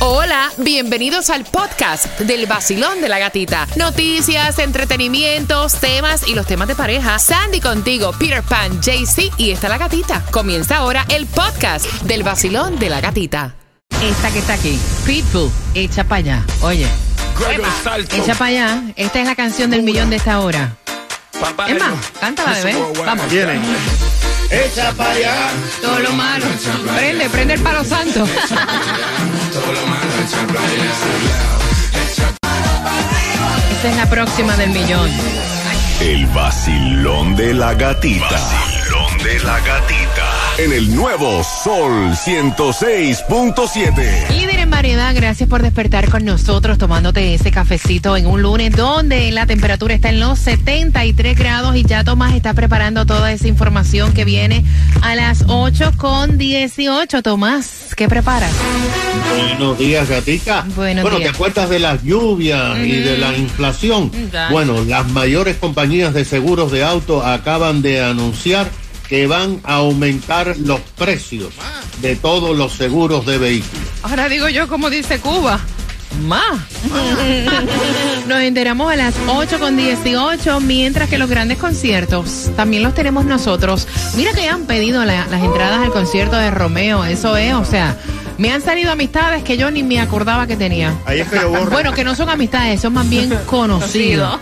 Hola, bienvenidos al podcast del vacilón de la gatita. Noticias, entretenimientos, temas y los temas de pareja. Sandy contigo, Peter Pan, JC y está la gatita. Comienza ahora el podcast del vacilón de la gatita. Esta que está aquí, Pitbull, echa para allá. Oye, echa para allá. Esta es la canción del millón de esta hora. Más, cántala, bebé. Vamos. Echa para allá. Todo lo malo. Prende, prende el palo santo. Esta es la próxima del millón. El vacilón de la gatita. Vacilón de la gatita. En el nuevo Sol 106.7. Líder en variedad, gracias por despertar con nosotros tomándote ese cafecito en un lunes donde la temperatura está en los 73 grados y ya Tomás está preparando toda esa información que viene a las 8 con 18. Tomás, ¿qué preparas? Buenos días, gatica. Buenos bueno, días. ¿te acuerdas de las lluvias y de la inflación? Ya. Bueno, las mayores compañías de seguros de auto acaban de anunciar que van a aumentar los precios de todos los seguros de vehículos. Ahora digo yo como dice Cuba. Más. Nos enteramos a las 8 con 18, mientras que los grandes conciertos también los tenemos nosotros. Mira que ya han pedido la- las entradas al concierto de Romeo, eso es, o sea, me han salido amistades que yo ni me acordaba que tenía. Ahí es que yo borro. Bueno, que no son amistades, son más bien conocidos.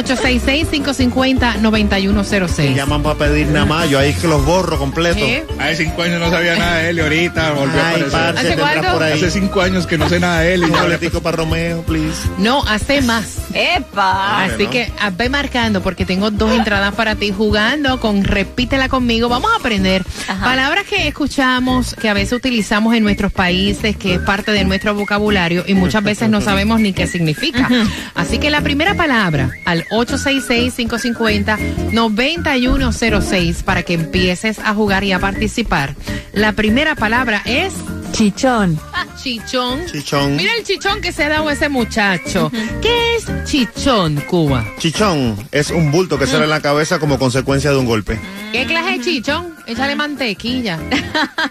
866-550-9106. Llaman para pedir nada más, yo ahí es que los borro completo. ¿Eh? Hace cinco años no sabía nada de él y ahorita volvió a aparecer. parce, ¿Hace tendrás cuánto? por ahí. Hace cinco años que no sé nada de él y Un le- boletico para Romeo, please. No, hace más. ¡Epa! Así que ah, ve marcando porque tengo dos entradas para ti jugando con Repítela conmigo. Vamos a aprender palabras que escuchamos, que a veces utilizamos en nuestros países, que es parte de nuestro vocabulario y muchas veces no sabemos ni qué significa. Así que la primera palabra al 866-550-9106 para que empieces a jugar y a participar. La primera palabra es Chichón. chichón. Chichón. Mira el chichón que se ha dado ese muchacho. ¿Qué es chichón, Cuba? Chichón es un bulto que sale en la cabeza como consecuencia de un golpe. ¿Qué clase de chichón? Échale mantequilla.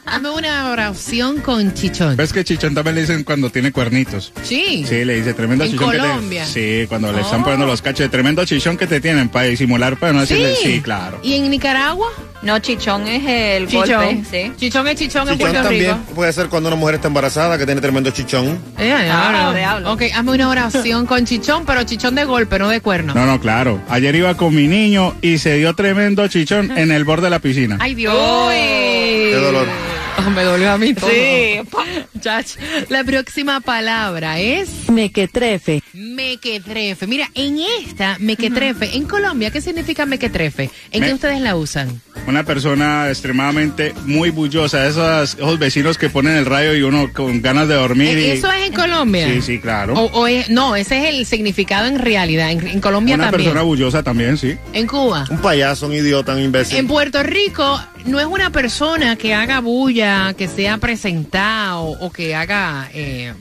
Dame una oración con chichón. ¿Ves que Chichón también le dicen cuando tiene cuernitos? Sí. Sí, le dice tremendo ¿En chichón Colombia? que te Sí, cuando le están Oh. poniendo los cachos, tremendo chichón que te tienen para disimular, para no decirle sí, claro. ¿Y en Nicaragua? No, chichón es el Chichón. golpe, sí. Chichón es chichón, en Chichón Puerto también Rico. puede ser cuando una mujer está embarazada que tiene tremendo chichón. Eh, Ah, diablo. Ok, hazme una oración con chichón, pero chichón de golpe, no de cuerno. No, no, claro. Ayer iba con mi niño y se dio tremendo chichón en el borde de la piscina. Ay, Dios. Qué dolor. Oh, me dolió a mí todo. Sí. Chach. La próxima palabra es Mequetrefe. mequetrefe. Mira, en esta mequetrefe, en Colombia, ¿qué significa mequetrefe? ¿En Me- qué ustedes la usan? Una persona extremadamente muy bullosa, esos, esos vecinos que ponen el rayo y uno con ganas de dormir. y- Eh, ¿Eso es en Colombia? Sí, sí, claro. O, o es- no, ese es el significado en realidad. En, en Colombia Una también. persona bullosa también, sí. En Cuba. Un payaso, un idiota, un imbécil. En Puerto Rico no es una persona que haga bulla, que sea presentado o que haga eh,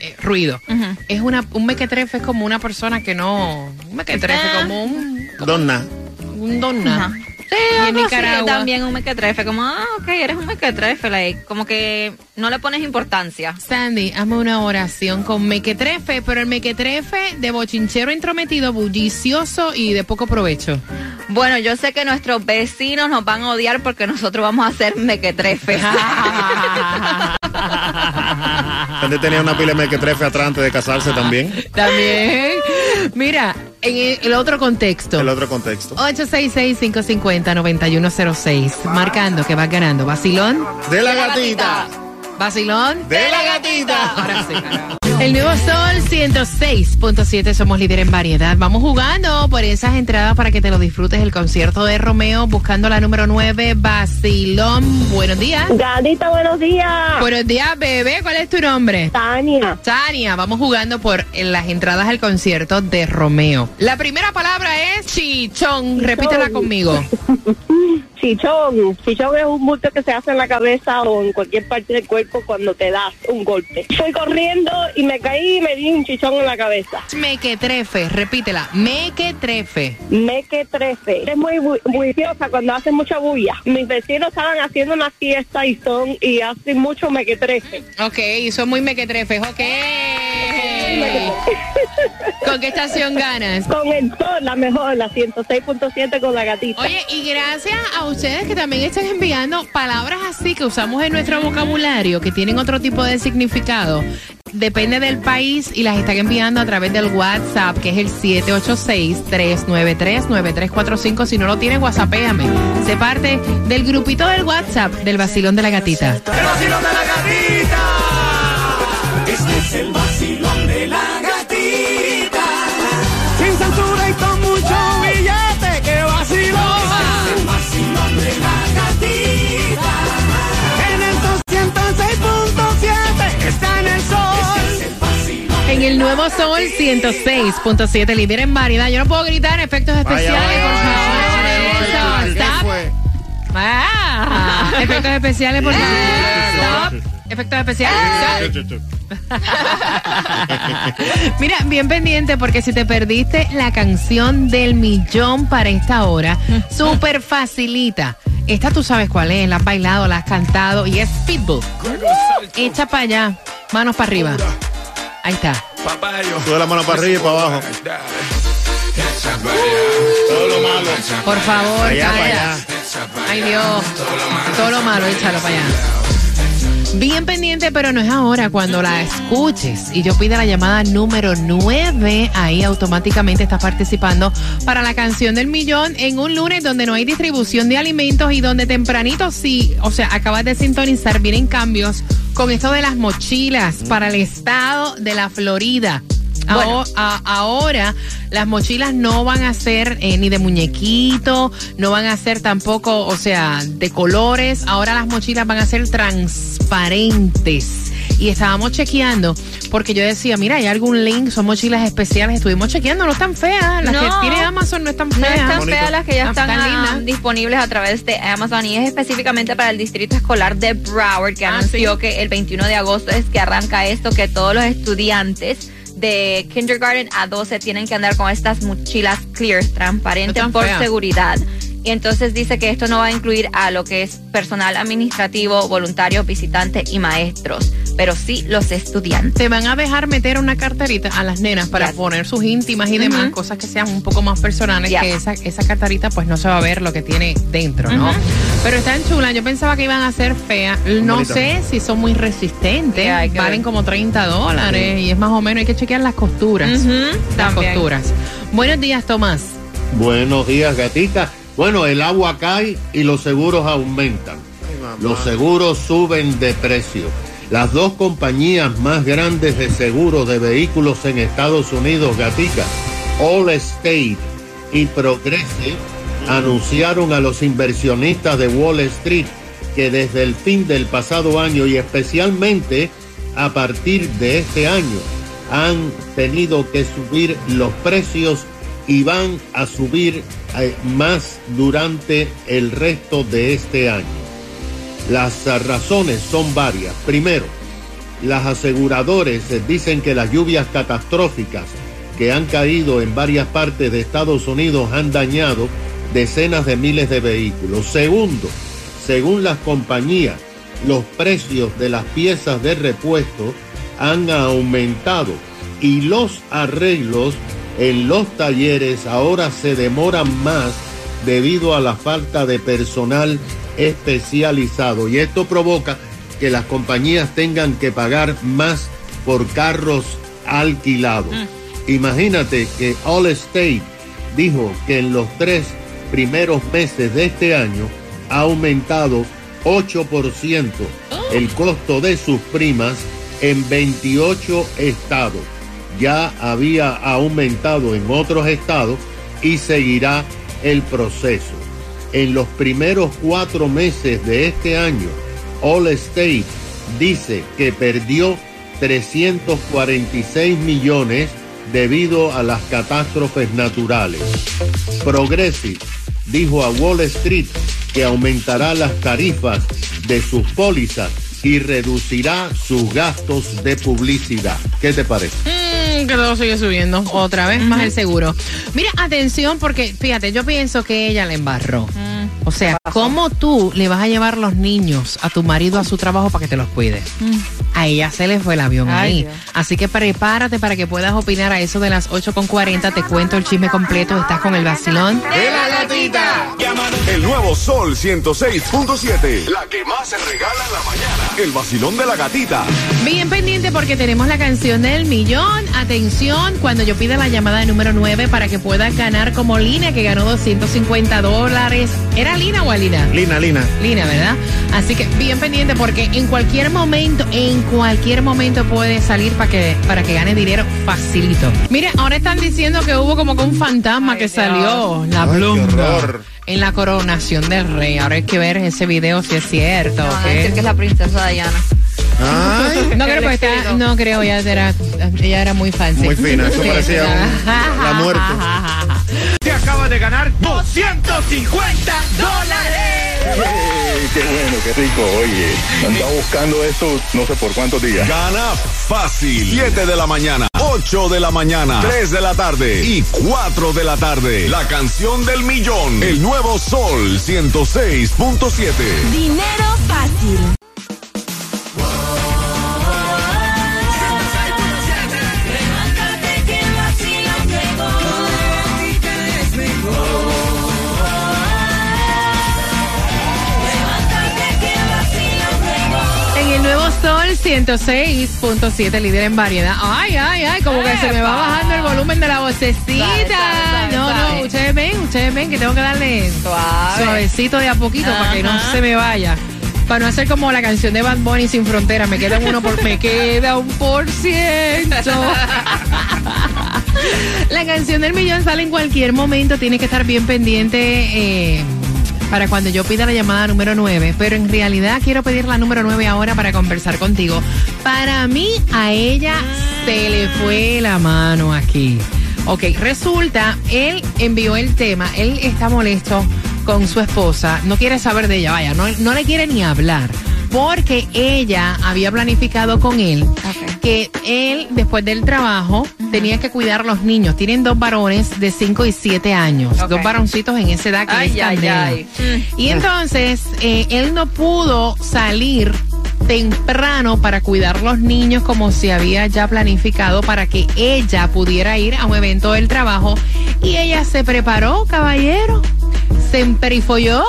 eh, ruido. Es una un mequetrefe es como una persona que no un mequetrefe Ah. como un Donna. un donna. Sí, Y en Nicaragua. también un mequetrefe, como, ah, ok, eres un mequetrefe, like, como que no le pones importancia. Sandy, hazme una oración con mequetrefe, pero el mequetrefe de bochinchero intrometido, bullicioso y de poco provecho. Bueno, yo sé que nuestros vecinos nos van a odiar porque nosotros vamos a ser mequetrefes. Antes tenía una pila de mequetrefe atrás antes de casarse también. También. Mira, en el, otro contexto. El otro contexto. 866-550-9106. Marcando que vas ganando. Vacilón. De la gatita. Vacilón. De la gatita. Ahora sí. El nuevo Sol 106.7, somos líder en variedad. Vamos jugando por esas entradas para que te lo disfrutes el concierto de Romeo, buscando la número 9, Basilón. Buenos días. Gatita, buenos días. Buenos días, bebé. ¿Cuál es tu nombre? Tania. Tania, vamos jugando por las entradas al concierto de Romeo. La primera palabra es chichón. Repítela conmigo. chichón. Chichón es un bulto que se hace en la cabeza o en cualquier parte del cuerpo cuando te das un golpe. Fui corriendo y me caí y me di un chichón en la cabeza. Mequetrefe, repítela. Mequetrefe. Mequetrefe. Es muy bu- bulliciosa cuando hace mucha bulla. Mis vecinos estaban haciendo una fiesta y son y hacen mucho mequetrefe. Ok, son muy mequetrefes. Ok. ¿Con qué estación ganas? Con el sol, la mejor, la 106.7 con la gatita. Oye, y gracias a ustedes que también están enviando palabras así que usamos en nuestro vocabulario, que tienen otro tipo de significado. Depende del país y las están enviando a través del WhatsApp, que es el 786-393-9345. Si no lo tienen, WhatsAppéame. Se parte del grupito del WhatsApp del Vacilón de la Gatita. El vacilón de la gatita. El nuevo Sol 106.7, líder en variedad. Yo no puedo gritar efectos especiales, por favor. Eso, stop. Ah, efectos especiales, por favor. Stop. Efectos especiales. Mira, bien pendiente porque si te perdiste la canción del millón para esta hora, súper facilita. Esta tú sabes cuál es, la has bailado, la has cantado y es Pitbull. Echa para allá, manos para arriba. Ahí está. Papayo. Sube la mano para arriba y para abajo. Todo lo malo. Por favor, Allá, para allá. Ay Dios, todo lo malo, échalo para allá. Bien pendiente, pero no es ahora. Cuando la escuches y yo pida la llamada número 9, ahí automáticamente estás participando para la canción del millón en un lunes donde no hay distribución de alimentos y donde tempranito sí, o sea, acabas de sintonizar, vienen cambios con esto de las mochilas para el estado de la Florida. Bueno. A- ahora las mochilas no van a ser eh, ni de muñequito, no van a ser tampoco, o sea, de colores. Ahora las mochilas van a ser transparentes. Y estábamos chequeando, porque yo decía, mira, hay algún link, son mochilas especiales. Estuvimos chequeando, no están feas. Las No. que tiene Amazon no están No feas. están Bonito. feas las que ya están están ah, disponibles a través de Amazon y es específicamente para el distrito escolar de Broward que Ah, anunció sí. que el 21 de agosto es que arranca esto, que todos los estudiantes de kindergarten a 12 tienen que andar con estas mochilas clear, transparentes por seguridad. Y entonces dice que esto no va a incluir a lo que es personal administrativo, voluntarios, visitantes y maestros, pero sí los estudiantes. Te van a dejar meter una carterita a las nenas para Yes. poner sus íntimas y demás, cosas que sean un poco más personales, Yes. que esa, esa carterita pues no se va a ver lo que tiene dentro, ¿no? Pero están chulas, yo pensaba que iban a ser feas. No Bonita. sé si son muy resistentes, Yeah, valen ver. como 30 dólares y es más o menos, hay que chequear las costuras. Las también. costuras. Buenos días, Tomás. Buenos días, gatita. Bueno, el agua cae y los seguros aumentan. Los seguros suben de precio. Las dos compañías más grandes de seguros de vehículos en Estados Unidos, gatica, Allstate y Progressive, anunciaron a los inversionistas de Wall Street que desde el fin del pasado año y especialmente a partir de este año han tenido que subir los precios y van a subir eh, más durante el resto de este año. Las razones son varias. Primero, las aseguradores eh, dicen que las lluvias catastróficas que han caído en varias partes de Estados Unidos han dañado decenas de miles de vehículos. Segundo, según las compañías, los precios de las piezas de repuesto han aumentado y los arreglos en los talleres ahora se demoran más debido a la falta de personal especializado y esto provoca que las compañías tengan que pagar más por carros alquilados. Imagínate que Allstate dijo que en los tres primeros meses de este año ha aumentado 8% el costo de sus primas en 28 estados. Ya había aumentado en otros estados y seguirá el proceso. En los primeros cuatro meses de este año, Allstate dice que perdió 346 millones debido a las catástrofes naturales. Progressive dijo a Wall Street que aumentará las tarifas de sus pólizas y reducirá sus gastos de publicidad. ¿Qué te parece? Que todo sigue subiendo. Otra vez más el seguro. Mira, atención, porque fíjate, yo pienso que ella le embarró. O sea, ¿cómo tú le vas a llevar los niños a tu marido a su trabajo para que te los cuide? A ella se le fue el avión Mm. Ay, ahí. Dios. Así que prepárate para que puedas opinar a eso de las 8.40. Te cuento el chisme completo. Estás con el vacilón. De la gatita. El nuevo Sol 106.7. La que más se regala en la mañana. El vacilón de la gatita. Bien pendiente porque tenemos la canción del millón. Atención, cuando yo pida la llamada número 9 para que puedas ganar como Lina, que ganó 250 dólares. ¿Era Lina o Alina? Lina, Lina. Lina, ¿verdad? Así que bien pendiente porque en cualquier momento, en cualquier momento puede salir para que, para que gane dinero facilito. Mire, ahora están diciendo que hubo como que un fantasma Ay, que Dios. salió, la Ay, en la coronación del rey. Ahora hay que ver ese video si es cierto. No, van a ¿ok? decir que es la princesa Diana. Ay, No creo, porque está- no creo, ella era, ella era muy fancy. Muy fina, eso parecía un- la muerte. Te acabas de ganar 250 dólares. qué bueno, qué rico. Oye, andaba buscando esto no sé por cuántos días. Gana fácil. 7 de la mañana, 8 de la mañana, 3 de la tarde y 4 de la tarde. La canción del millón. El nuevo Sol 106.7. Dinero fácil. 106.7, líder en variedad. Ay, ay, ay, como que se me va bajando el volumen de la vocecita. No, no, ustedes ven, ustedes ven que tengo que darle Suave. suavecito de a poquito para que no se me vaya. Para no hacer como la canción de Bad Bunny sin frontera, me queda un uno por, me queda un por ciento. La canción del millón sale en cualquier momento, tienes que estar bien pendiente eh, para cuando yo pida la llamada número 9, pero en realidad quiero pedir la número 9 ahora para conversar contigo. Para mí, a ella se le fue la mano aquí. Ok, resulta, él envió el tema, él está molesto con su esposa, no quiere saber de ella, vaya, no, no le quiere ni hablar, porque ella había planificado con él que él, después del trabajo, tenía que cuidar a los niños. Tienen dos varones de 5 y 7 años, dos varoncitos en esa edad que Ay, es ay, ay. Y entonces, eh, él no pudo salir temprano para cuidar los niños como se había ya planificado para que ella pudiera ir a un evento del trabajo. Y ella se preparó, caballero, se emperifolló,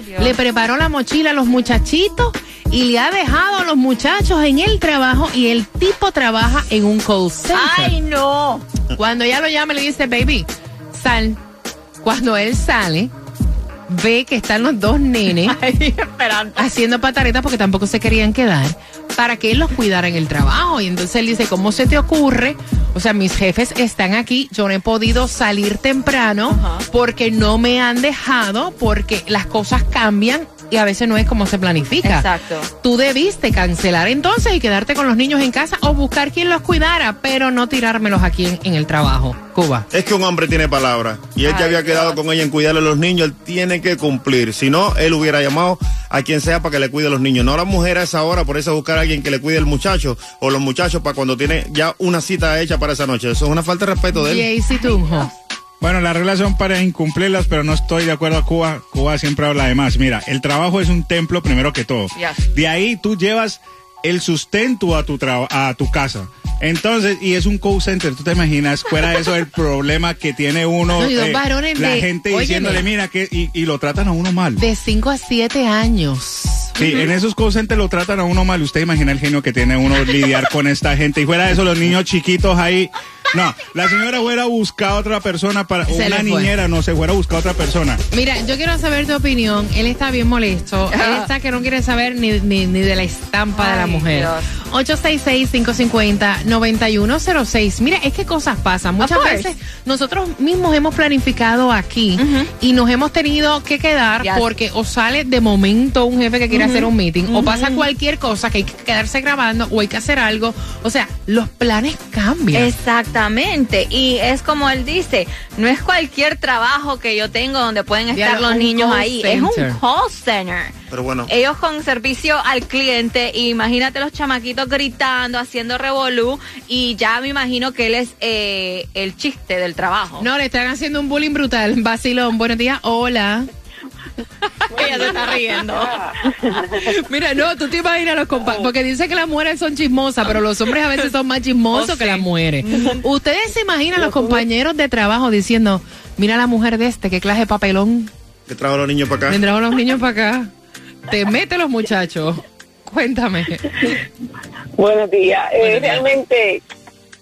Ay, le preparó la mochila a los muchachitos y le ha dejado a los muchachos en el trabajo y el tipo trabaja en un call center. Ay, no. Cuando ella lo llama le dice, baby, sal. Cuando él sale, ve que están los dos nenes Ay, haciendo pataletas porque tampoco se querían quedar para que él los cuidara en el trabajo. Y entonces él dice, ¿cómo se te ocurre? O sea, mis jefes están aquí, yo no he podido salir temprano porque no me han dejado, porque las cosas cambian y a veces no es como se planifica. Exacto. Tú debiste cancelar entonces y quedarte con los niños en casa o buscar quien los cuidara, pero no tirármelos aquí en, en el trabajo. Cuba. Es que un hombre tiene palabra. Y él que Ay, había quedado Dios. con ella en cuidarle a los niños, él tiene que cumplir. Si no, él hubiera llamado a quien sea para que le cuide a los niños. No a la mujer a esa hora, por eso buscar a alguien que le cuide al muchacho o los muchachos para cuando tiene ya una cita hecha para esa noche. Eso es una falta de respeto de él. Jaycee Tunjo. Bueno, las reglas son para incumplirlas, pero no estoy de acuerdo a Cuba. Cuba siempre habla de más. Mira, el trabajo es un templo primero que todo. Yes. De ahí tú llevas el sustento a tu a tu casa. Entonces, y es un call center, tú te imaginas, fuera de eso el problema que tiene uno, No, varones la de- gente óyeme. diciéndole, mira, que, y, y lo tratan a uno mal. De 5 a 7 años. Sí, en esos call centers lo tratan a uno mal. Usted imagina el genio que tiene uno lidiar con esta gente. Y fuera de eso, los niños chiquitos ahí. No, la señora fuera a buscar a otra persona para. Se una niñera, no, se fuera a buscar a otra persona. Mira, yo quiero saber tu opinión. Él está bien molesto. Él está que no quiere saber ni, ni, ni de la estampa de la mujer. Dios. 866-550-9106. Mira, es que cosas pasan. Muchas Of course. veces nosotros mismos hemos planificado aquí y nos hemos tenido que quedar Yes. porque o sale de momento un jefe que quiere hacer un meeting o pasa cualquier cosa que hay que quedarse grabando o hay que hacer algo. O sea, los planes cambian. Exactamente. Exactamente. Y es como él dice, no es cualquier trabajo que yo tengo donde pueden estar los niños ahí. Es un call center. Pero bueno. Ellos con servicio al cliente, imagínate los chamaquitos gritando, haciendo revolú, y ya me imagino que él es eh, el chiste del trabajo. No, le están haciendo un bullying brutal. Vacilón, buenos días, hola. Ella se está riendo. Mira, no, tú te imaginas los compañeros, porque dice que las mujeres son chismosas, pero los hombres a veces son más chismosos Oh, que sí. las mujeres. Ustedes se imaginan los compañeros de trabajo diciendo, mira la mujer de este, qué clase de papelón, Que trajo a los niños para acá. vendrán los niños para acá. Te mete los muchachos. Cuéntame. Buenos días. Eh, Buenos días. realmente,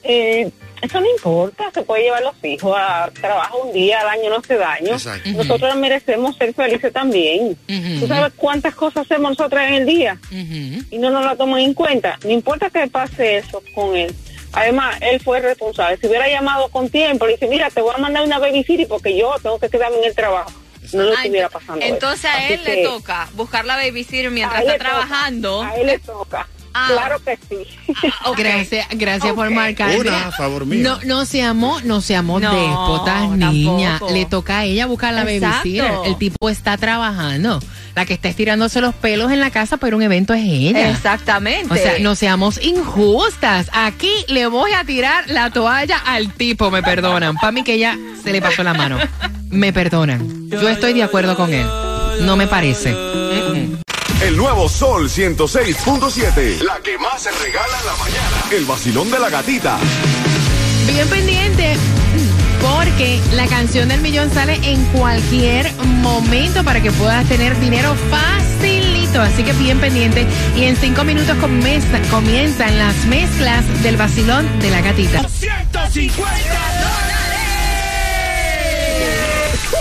eh, eso no importa. Se puede llevar los hijos a trabajo un día, al año no hace daño. Exacto. Nosotros merecemos ser felices también. Ujú. ¿Tú sabes cuántas cosas hacemos nosotras en el día? Y no nos la toman en cuenta. No importa que pase eso con él. Además, él fue responsable. Si hubiera llamado con tiempo, le dice, mira, te voy a mandar una babysitter porque yo tengo que quedarme en el trabajo. No le Ah, estuviera pasando eso. Entonces a Así él le que toca buscar la babysitter mientras a está toca, trabajando. A él le toca. Ah. Claro que sí. Ok. Gracias, gracias por marcar. Una a favor mío. No, no seamos, no seamos No, déspotas, niña. tampoco. Le toca a ella buscar la babysitter. El tipo está trabajando. La que está estirándose los pelos en la casa para un evento es ella. Exactamente. O sea, no seamos injustas. Aquí le voy a tirar la toalla al tipo, me perdonan. Para mí que ella se le pasó la mano. Me perdonan. Yo estoy de acuerdo con él. No me parece. El nuevo Sol 106.7. La que más se regala en la mañana. El vacilón de la gatita. Bien pendiente. Porque la canción del millón sale en cualquier momento para que puedas tener dinero facilito. Así que bien pendiente. Y en cinco minutos comienza- comienzan las mezclas del vacilón de la gatita. 150